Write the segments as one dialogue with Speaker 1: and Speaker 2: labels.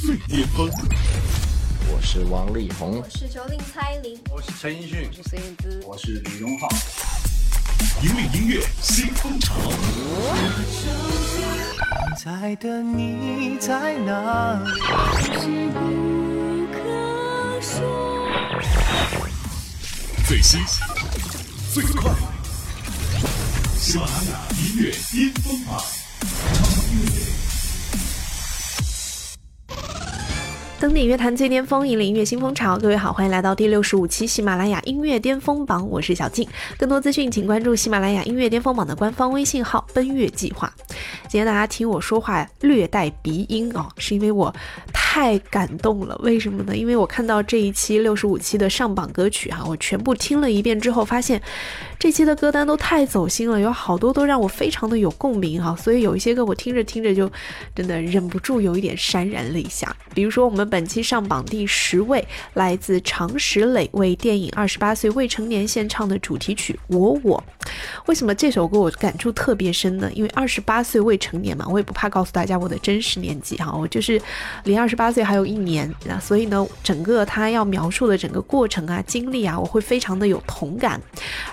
Speaker 1: 最巅峰。
Speaker 2: 我是王力宏，
Speaker 3: 我是九令蔡依林，
Speaker 4: 我是陈奕迅，
Speaker 3: 我是孙燕姿，
Speaker 5: 我是李荣浩。
Speaker 1: 引领音乐新风潮。
Speaker 6: 在的你在哪里？
Speaker 1: 最新、最快，喜马拉雅音乐巅峰榜，
Speaker 7: 登顶乐坛最巅峰，引领音乐新风潮。各位好，欢迎来到第六十五期喜马拉雅音乐巅峰榜，我是小静。更多资讯，请关注喜马拉雅音乐巅峰榜的官方微信号“奔月计划”。今天大家听我说话略带鼻音哦，是因为我太太感动了。为什么呢？因为我看到这一期六十五期的上榜歌曲哈，我全部听了一遍之后，发现这期的歌单都太走心了，有好多都让我非常的有共鸣哈。所以有一些歌我听着听着就真的忍不住有一点潸然泪下。比如说我们本期上榜第十位，来自常石磊为电影《二十八岁未成年》献唱的主题曲《我我》。为什么这首歌我感触特别深呢？因为二十八岁未成年嘛，我也不怕告诉大家我的真实年纪哈，我就是离二十八岁还有一年那，所以呢，整个他要描述的整个过程啊、经历啊，我会非常的有同感。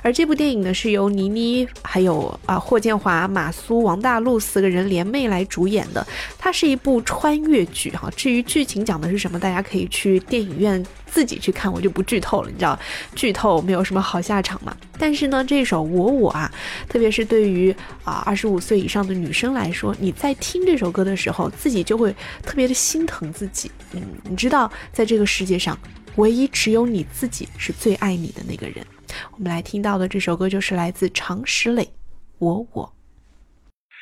Speaker 7: 而这部电影呢，是由倪妮还有啊霍建华、马苏、王大陆四个人联袂来主演的，它是一部穿越剧哈。至于剧情讲的是什么，大家可以去电影院。自己去看，我就不剧透了。你知道，剧透没有什么好下场嘛。但是呢，这首《我我》啊，特别是对于啊二十五岁以上的女生来说，你在听这首歌的时候，自己就会特别的心疼自己。嗯，你知道，在这个世界上，唯一只有你自己是最爱你的那个人。我们来听到的这首歌就是来自常石磊，《我我》。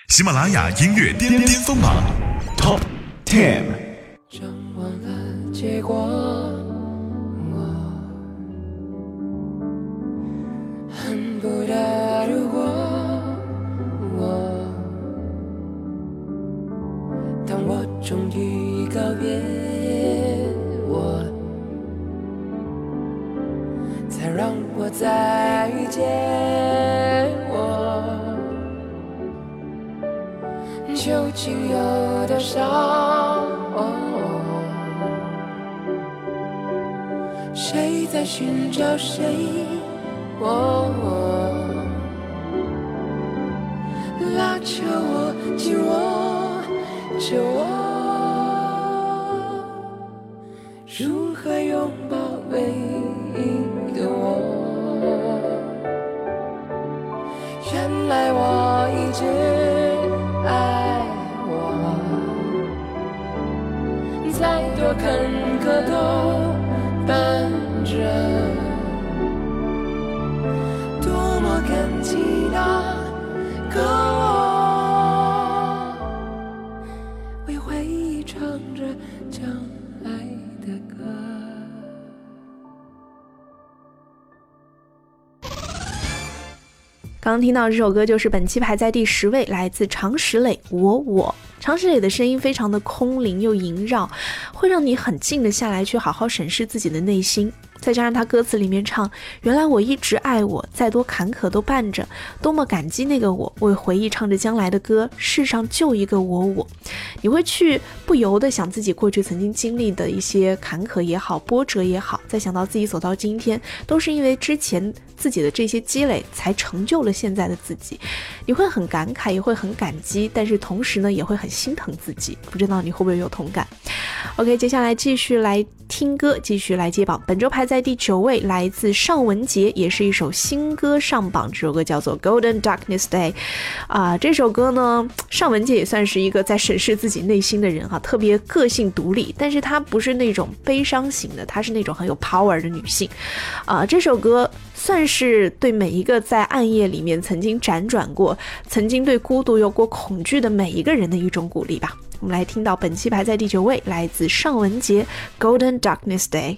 Speaker 1: 喜马拉雅音乐巅巅峰榜 Top Ten。
Speaker 8: 不得如果我，当我终于告别我，才让我再遇见我，究竟有多少？谁在寻找谁？我拉着我，紧握着我，如何拥抱唯一的我？原来我一直爱我，再多坎坷都伴着。
Speaker 7: 刚刚听到这首歌，就是本期排在第十位，来自常石磊《我我》。常石磊的声音非常的空灵又萦绕，会让你很静的下来，去好好审视自己的内心。再加上他歌词里面唱：“原来我一直爱我，再多坎坷都伴着，多么感激那个我，为回忆唱着将来的歌。世上就一个我我。”你会去不由得想自己过去曾经经历的一些坎坷也好，波折也好，再想到自己走到今天，都是因为之前自己的这些积累，才成就了现在的自己。你会很感慨，也会很感激，但是同时呢，也会很心疼自己。不知道你会不会有同感？OK，接下来继续来。听歌继续来接榜，本周排在在第九位，来自尚雯婕，也是一首新歌上榜。这首歌叫做《Golden Darkness Day》啊，这首歌呢，尚雯婕也算是一个在审视自己内心的人哈，特别个性独立，但是她不是那种悲伤型的，她是那种很有 power 的女性啊。这首歌算是对每一个在暗夜里面曾经辗转过、曾经对孤独有过恐惧的每一个人的一种鼓励吧。我们来听到本期排在第九位，来自尚雯婕《Golden Darkness Day》。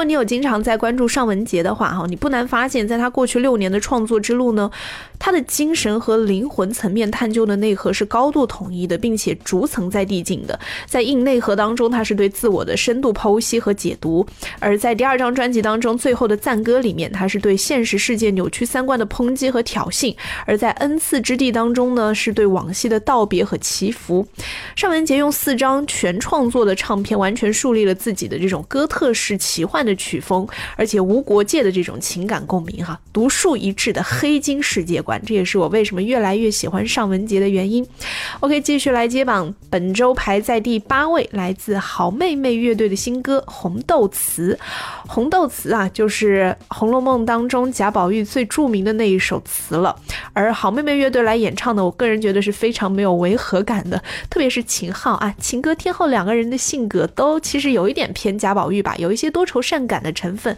Speaker 7: 果你有经常在关注尚雯婕的话，哈，你不难发现，在她过去六年的创作之路呢，他的精神和灵魂层面探究的内核是高度统一的，并且逐层在递进的。在硬内核当中，他是对自我的深度剖析和解读；而在第二张专辑当中，最后的赞歌里面，他是对现实世界扭曲三观的抨击和挑衅；而在恩赐之地当中呢，是对往昔的道别和祈福。尚雯婕用四张全创作的唱片，完全树立了自己的这种哥特式奇幻的曲风，而且无国界的这种情感共鸣，哈，独树一帜的黑金世界观，这也是我为什么越来越喜欢尚雯婕的原因。OK，继续来接榜，本周排在第八位，来自好妹妹乐队的新歌《红豆词》。红豆词啊，就是《红楼梦》当中贾宝玉最著名的那一首词了。而好妹妹乐队来演唱的，我个人觉得是非常没有违和感的，特别是秦昊啊，情歌天后两个人的性格都其实有一点偏贾宝玉吧，有一些多愁善感的成分，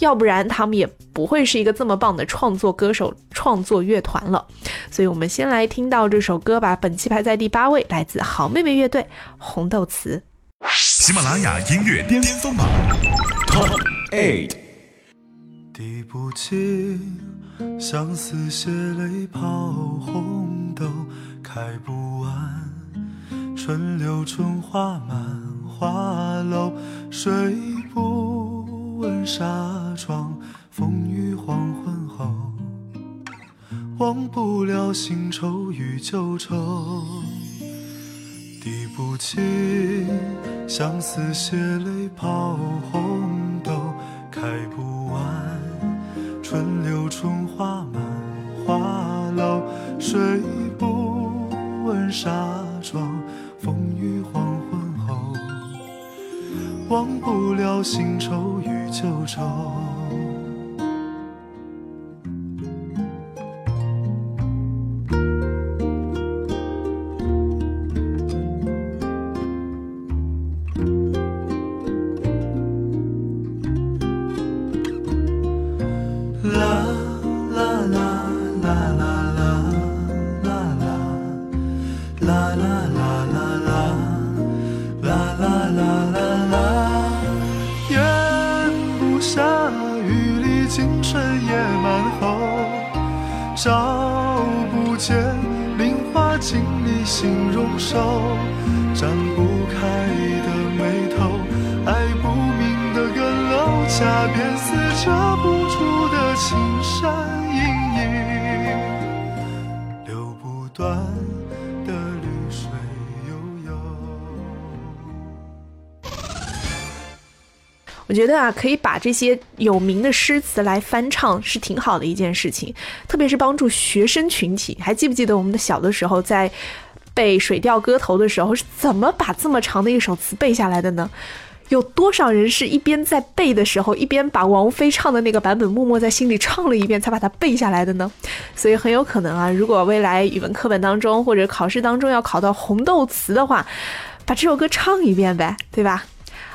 Speaker 7: 要不然他们也不会是一个这么棒的创作歌手、创作乐团了。所以我们先来听到这首歌吧，本期排在第八位，来自好妹妹乐队《红豆词》。
Speaker 1: 喜马拉雅音乐巅峰榜 Top Eight。
Speaker 9: 滴不尽相思血泪泡红豆，开不完春柳春花满花楼，睡不稳纱窗，风雨黄昏后，忘不了新愁与旧愁。滴不尽相思血泪泡红豆，开不完春柳春花满花楼，睡不稳纱窗，风雨黄昏后，忘不了新愁与旧愁。
Speaker 7: 我觉得啊，可以把这些有名的诗词来翻唱是挺好的一件事情，特别是帮助学生群体。还记不记得我们的小的时候在背《水调歌头》的时候，是怎么把这么长的一首词背下来的呢？有多少人是一边在背的时候，一边把王菲唱的那个版本默默在心里唱了一遍，才把它背下来的呢？所以很有可能啊，如果未来语文课本当中或者考试当中要考到红豆词的话，把这首歌唱一遍呗，对吧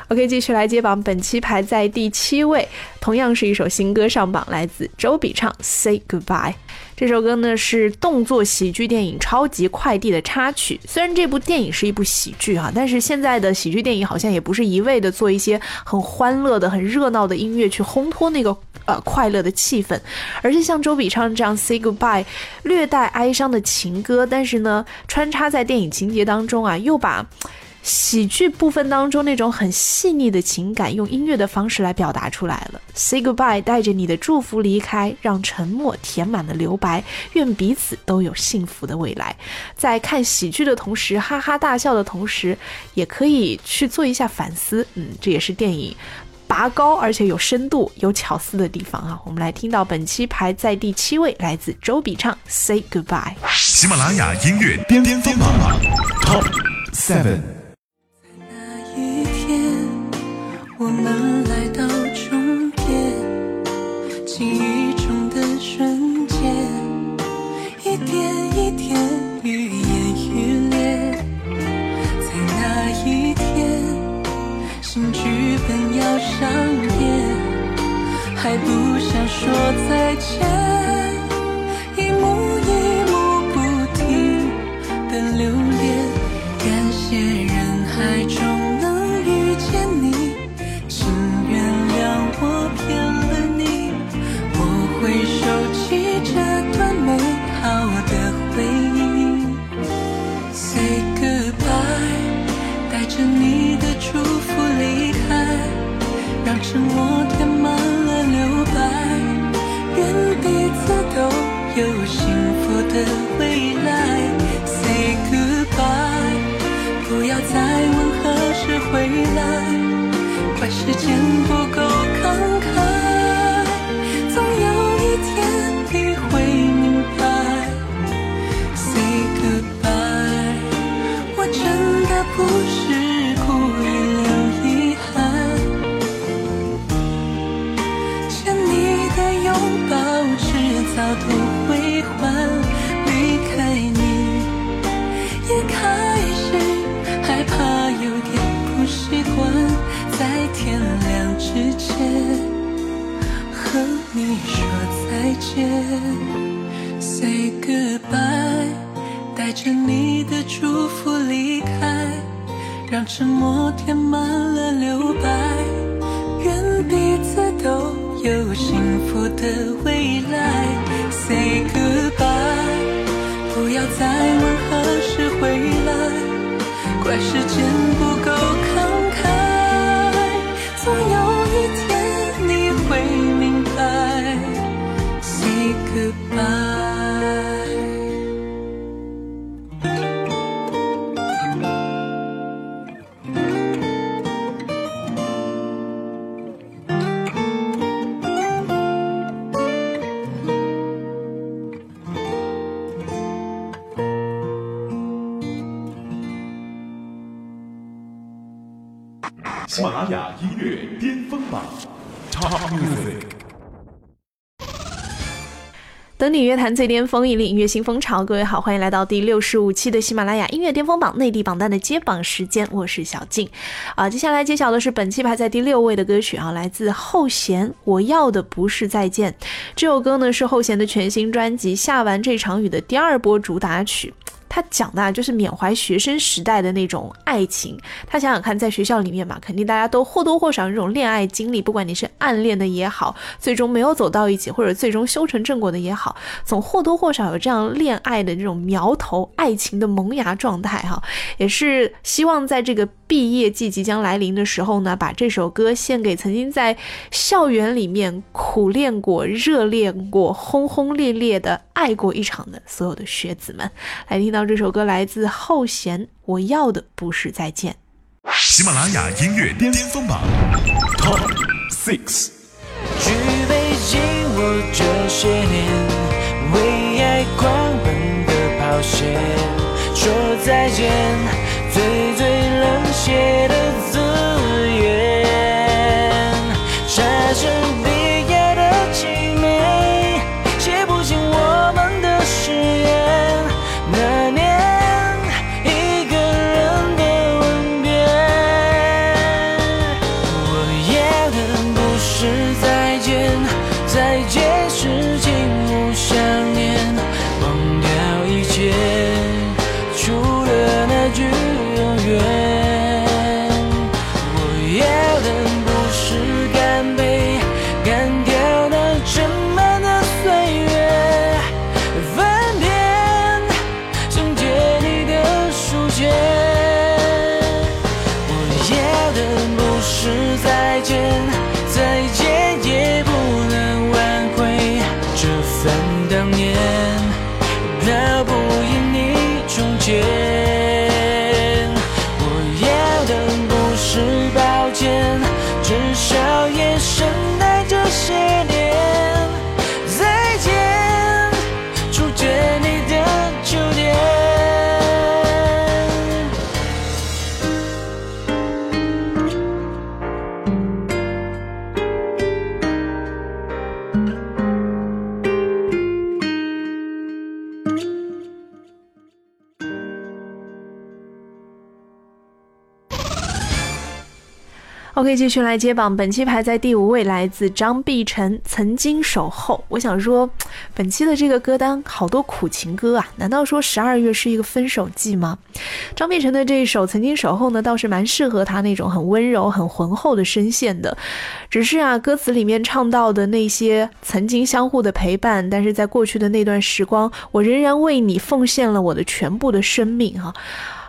Speaker 7: ？OK，继续来接榜，本期排在第七位，同样是一首新歌上榜，来自周笔畅《Say Goodbye》。这首歌呢是动作喜剧电影《超级快递》的插曲。虽然这部电影是一部喜剧哈、但是现在的喜剧电影好像也不是一味的做一些很欢乐的、很热闹的音乐去烘托那个呃快乐的气氛，而是像周笔畅这样《Say Goodbye》略带哀伤的情歌，但是呢穿插在电影情节当中啊，又把。喜剧部分当中那种很细腻的情感，用音乐的方式来表达出来了。Say goodbye，带着你的祝福离开，让沉默填满了留白，愿彼此都有幸福的未来。在看喜剧的同时，哈哈大笑的同时，也可以去做一下反思。嗯，这也是电影拔高而且有深度、有巧思的地方啊。我们来听到本期排在第七位，来自周笔畅《Say Goodbye》。
Speaker 1: 喜马拉雅音乐巅峰榜 Top Seven。
Speaker 6: 们来到终点，记忆中的瞬间，一点一点愈演愈烈。在那一天，新剧本要上演，还不想说再见，让沉默填满了留白，愿彼此都有幸福的未来。Say goodbye，不要再问何时回来，怪时间不够带着你的祝福离开，让沉默填满了留白，愿彼此都有幸福的未来。Say goodbye，不要再问何时回来，怪时间不够
Speaker 7: 等你乐坛最巅峰，引领音乐新风潮。各位好，欢迎来到第六十五期的喜马拉雅音乐巅峰榜内地榜单的揭榜时间，我是小静。啊，接下来揭晓的是本期排在第六位的歌曲啊，来自后弦，《我要的不是再见》。这首歌呢是后弦的全新专辑《下完这场雨》的第二波主打曲。他讲的，就是缅怀学生时代的那种爱情。他想想看，在学校里面嘛，肯定大家都或多或少有这种恋爱经历，不管你是暗恋的也好，最终没有走到一起，或者最终修成正果的也好，总或多或少有这样恋爱的这种苗头，爱情的萌芽状态哈。也是希望在这个毕业季即将来临的时候呢，把这首歌献给曾经在校园里面苦练过、热恋过、轰轰烈烈的爱过一场的所有的学子们，来听到。这首歌来自后弦，我要的不是再见。
Speaker 1: 喜马拉雅音乐巅峰榜 Top Six。
Speaker 10: 去北京，我这些年为爱狂奔的跑线，说再见，最最 shadows 是再见，
Speaker 7: OK，继续来接榜，本期排在第五位，来自张碧晨，《曾经守候》。我想说，本期的这个歌单好多苦情歌啊，难道说十二月是一个分手季吗？张碧晨的这一首《曾经守候》呢，倒是蛮适合他那种很温柔、很浑厚的声线的。只是啊，歌词里面唱到的那些曾经相互的陪伴，但是在过去的那段时光，我仍然为你奉献了我的全部的生命，哈。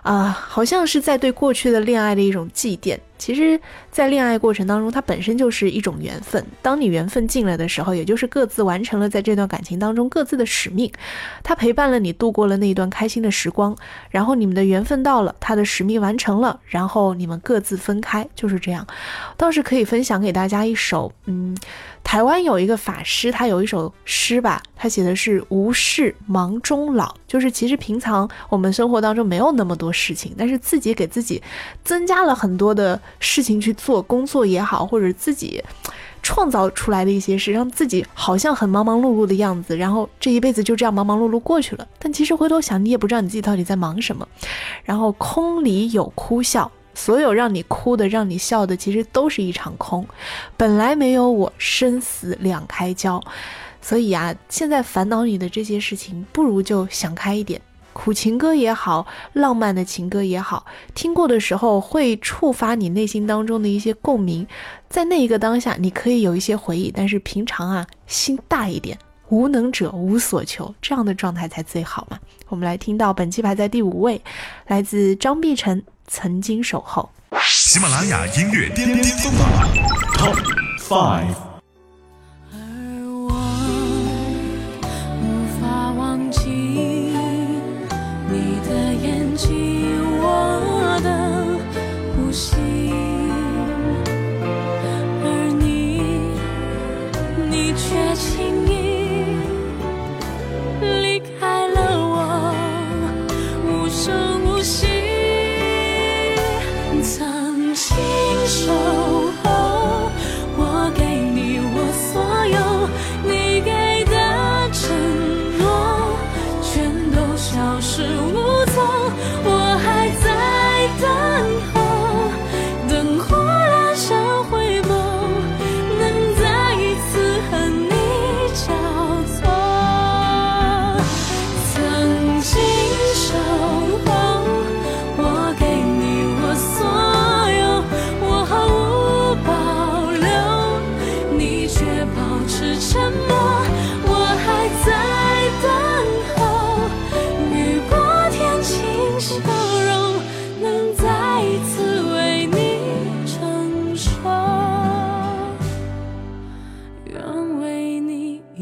Speaker 7: 啊，好像是在对过去的恋爱的一种祭奠。其实，在恋爱过程当中，它本身就是一种缘分。当你缘分尽了的时候，也就是各自完成了在这段感情当中各自的使命。他陪伴了你度过了那一段开心的时光，然后你们的缘分到了，他的使命完成了，然后你们各自分开，就是这样。倒是可以分享给大家一首，嗯。台湾有一个法师，他有一首诗吧，他写的是“无事忙终老”，就是其实平常我们生活当中没有那么多事情，但是自己给自己增加了很多的事情去做，工作也好，或者自己创造出来的一些事，让自己好像很忙忙碌碌的样子，然后这一辈子就这样忙忙碌碌过去了。但其实回头想，你也不知道你自己到底在忙什么，然后空里有哭笑。所有让你哭的、让你笑的，其实都是一场空。本来没有我，生死两开交。所以啊，现在烦恼你的这些事情，不如就想开一点。苦情歌也好，浪漫的情歌也好，听过的时候会触发你内心当中的一些共鸣。在那一个当下，你可以有一些回忆，但是平常啊，心大一点，无能者无所求，这样的状态才最好嘛。我们来听到本期排在第五位，来自张碧晨。曾经守候。
Speaker 1: 喜马拉雅音乐巅巅峰榜 Top Five。
Speaker 6: 而我无法忘记你的眼睛，我的呼吸，而你，你却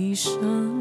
Speaker 6: 一生。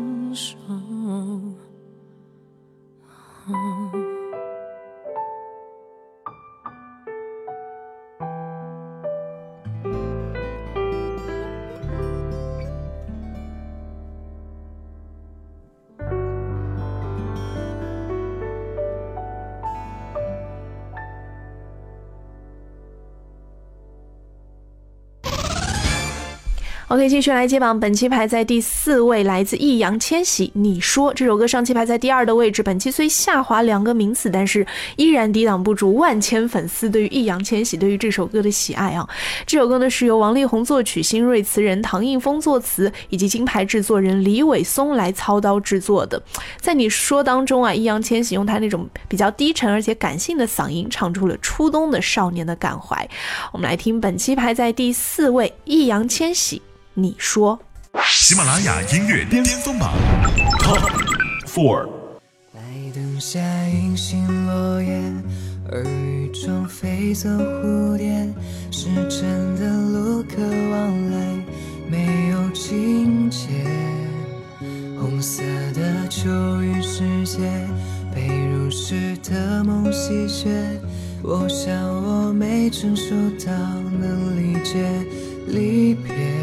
Speaker 7: OK，继续来接榜，本期排在第四位，来自易烊千玺。你说这首歌上期排在第二的位置，本期虽下滑两个名次，但是依然抵挡不住万千粉丝对于易烊千玺对于这首歌的喜爱啊！这首歌呢是由王力宏作曲，新锐词人唐映枫作词，以及金牌制作人李伟松来操刀制作的。在你说当中啊，易烊千玺用他那种比较低沉而且感性的嗓音，唱出了初冬的少年的感怀。我们来听本期排在第四位，易烊千玺。你说，
Speaker 1: 喜马拉雅音乐巅峰榜 Top Four。
Speaker 11: 白灯下银杏落叶，耳语中飞走蝴蝶，是真的路可往来，没有情节。红色的秋雨世界，被如诗的梦洗雪。我想我没成熟到能理解离别。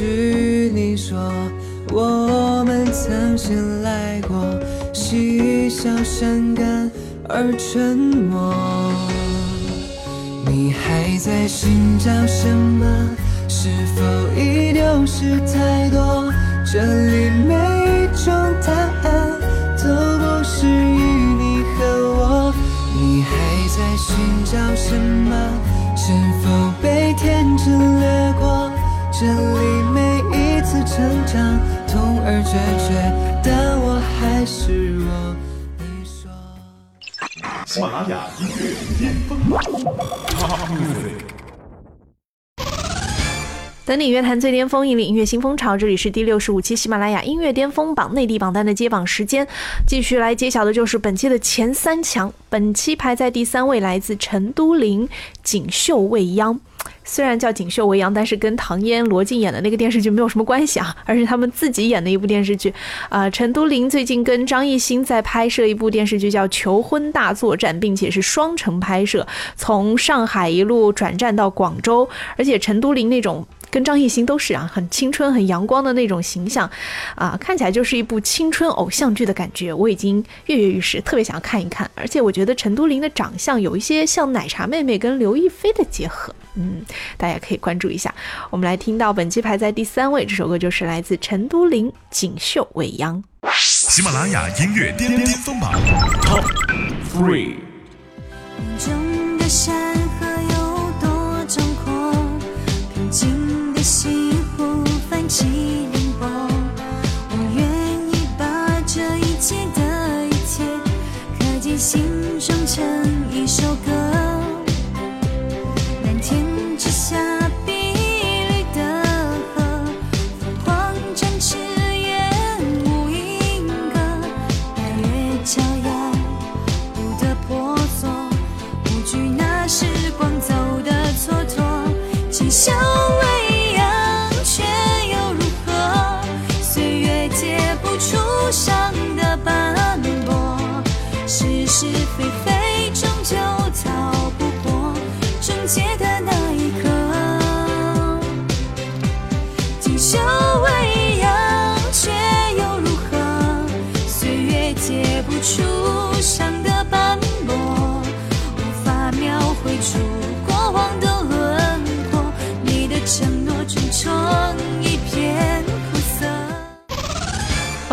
Speaker 11: 是你说，我们曾经来过，嬉笑伤感而沉默。你还在寻找什么？是否已丢失太多？这里每一种答案都不适于你和我。你还在寻找什么？是否被天真了这里每一次成长，痛而决绝，但我还是我。你说。
Speaker 1: 喜马拉雅音乐巅峰榜。
Speaker 7: 等你乐坛最巅峰，引领音乐新风潮。这里是第六十五期喜马拉雅音乐巅峰榜内地榜单的揭榜时间，继续来揭晓的就是本期的前三强。本期排在第三位，来自陈都灵，《锦绣未央》。虽然叫《锦绣未央》，但是跟唐嫣、罗晋演的那个电视剧没有什么关系啊，而是他们自己演的一部电视剧。啊、陈都灵最近跟张艺兴在拍摄一部电视剧，叫《求婚大作战》，并且是双城拍摄，从上海一路转战到广州，而且陈都灵那种。跟张艺兴都是啊，很青春、很阳光的那种形象，啊，看起来就是一部青春偶像剧的感觉。我已经跃跃欲试，特别想要看一看。而且我觉得陈都灵的长相有一些像奶茶妹妹跟刘亦菲的结合，嗯，大家可以关注一下。我们来听到本期排在第三位这首歌，就是来自陈都灵《锦绣未央》。
Speaker 1: 喜马拉雅音乐巅巅峰榜 Top Three。
Speaker 12: 中的山河有多壮阔，平静的西湖泛起涟波。我愿意把这一切的一切刻进心中，成一首歌。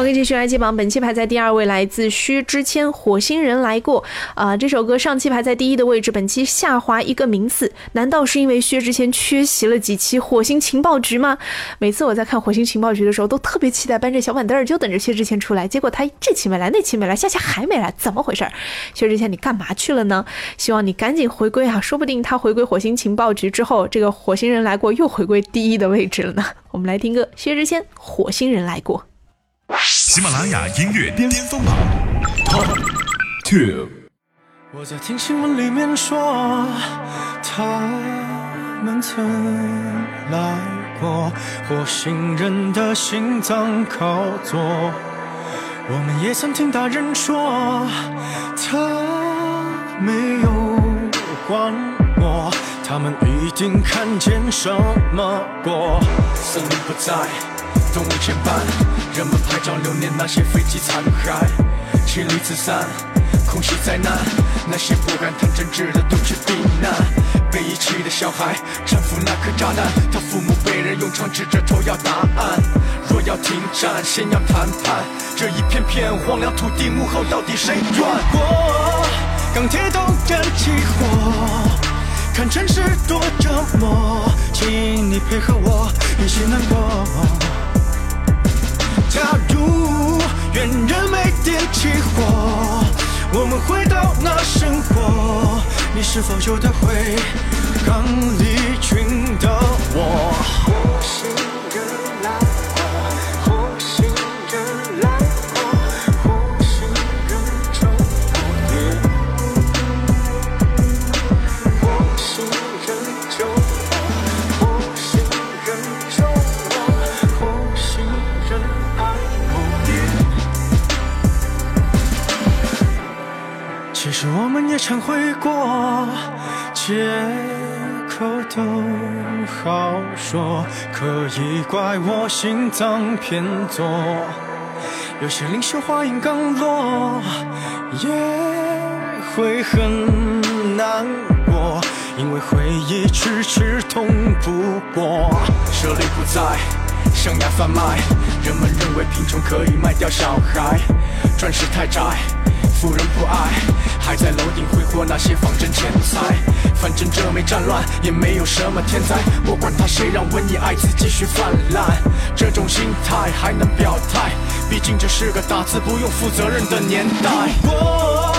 Speaker 7: OK，继续来榜，本期排在第二位，来自薛之谦，《火星人来过》啊、这首歌上期排在第一的位置，本期下滑一个名次，难道是因为薛之谦缺席了几期《火星情报局》吗？每次我在看《火星情报局》的时候，都特别期待搬着小板凳儿，就等着薛之谦出来，结果他这期没来，那期没来，下期还没来，怎么回事儿？薛之谦，你干嘛去了呢？希望你赶紧回归啊，说不定他回归《火星情报局》之后，这个《火星人来过》又回归第一的位置了呢。我们来听歌，薛之谦《火星人来过》。
Speaker 1: 喜马拉雅音乐巅峰榜 Top Two。
Speaker 13: 我在听新闻里面说，他们曾来过火星人的心脏靠左。我们也曾听大人说，他没有管我，他们一定看见什么过。森林不在，动物牵绊，人们拍照留念那些飞机残骸，妻离子散。空袭灾难，那些不敢谈政治的都去避难。被遗弃的小孩搀扶那颗炸弹，他父母被人用枪指着头要答案。若要停战，先要谈判。这一片片荒凉土地，幕后到底谁转过？钢铁都燃起火，看城市多折磨，请你配合我一起难过。假如愿人没点起火，我们回到那生活，你是否有的回刚离群的我？们也忏悔过，借口都好说，可以怪我心脏偏左。有些领袖话音刚落，也会很难过，因为回忆迟迟通不过。舍利不在，
Speaker 14: 象牙贩卖。人们认为贫穷可以卖掉小孩，钻石太窄，富人不爱，还在楼顶挥霍那些仿真钱财。反正这没战乱，也没有什么天灾，我管他谁让瘟疫艾滋继续泛滥。这种心态还能表态？毕竟这是个打字不用负责任的年代。
Speaker 13: 我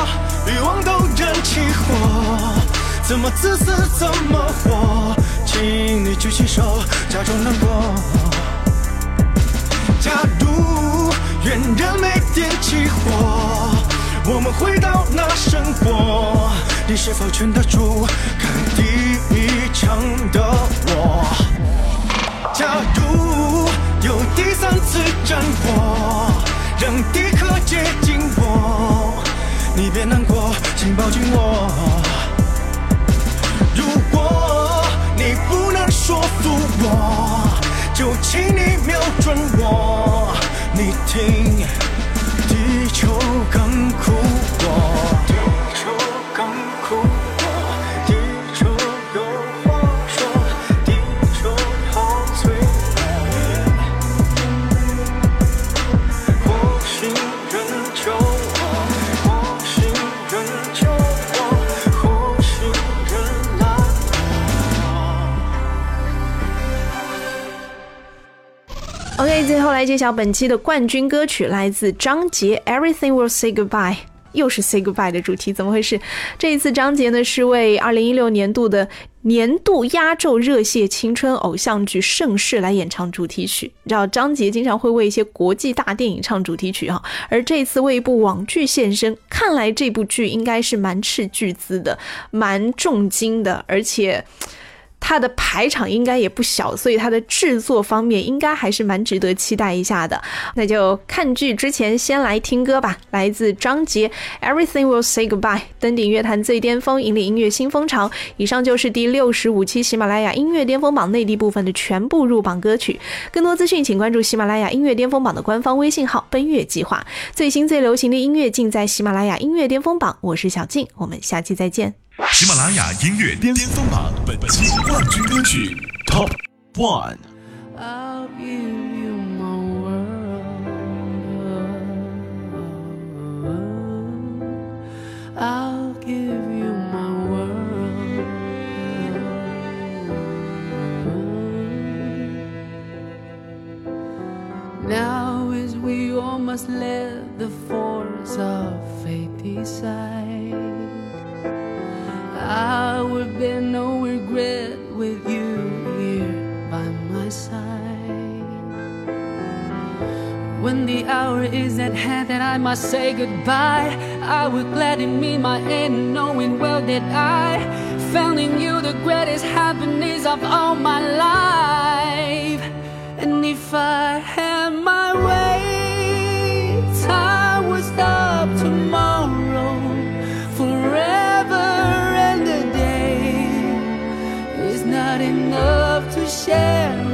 Speaker 13: 欲望都燃起火，怎么自私怎么活？请你举起手，假装难过。假如原人没点起火，我们回到那生活，你是否劝得住开第一枪的我？假如有第三次战火，让敌客接近我，你别难过，请抱紧我。如果你不能说服我，就请你瞄准我。你听，地球刚哭
Speaker 7: 最后来揭晓本期的冠军歌曲，来自张杰《Everything Will Say Goodbye》。又是 Say Goodbye 的主题，怎么回事？这一次张杰呢是为2016年度的年度压轴热血青春偶像剧《盛世》来演唱主题曲。你知道张杰经常会为一些国际大电影唱主题曲哈，而这次为一部网剧献身，看来这部剧应该是蛮斥巨资的，蛮重金的，而且。它的排场应该也不小，所以它的制作方面应该还是蛮值得期待一下的。那就看剧之前先来听歌吧，来自张杰《Everything Will Say Goodbye》，登顶乐坛最巅峰，引领音乐新风潮。以上就是第六十五期喜马拉雅音乐巅峰榜内地部分的全部入榜歌曲。更多资讯请关注喜马拉雅音乐巅峰榜的官方微信号“奔月计划”，最新最流行的音乐尽在喜马拉雅音乐巅峰榜。我是小静，我们下期再见。
Speaker 1: 喜马拉雅音乐巅峰榜本期冠军歌曲 Top One。
Speaker 10: Now is we all must let the force of fate decide. I would bear no regret with you here by my side. When the hour is at hand that I must say goodbye, I would gladly meet my end, knowing well that I found in you the greatest happiness of all my life. And if I had my way, share.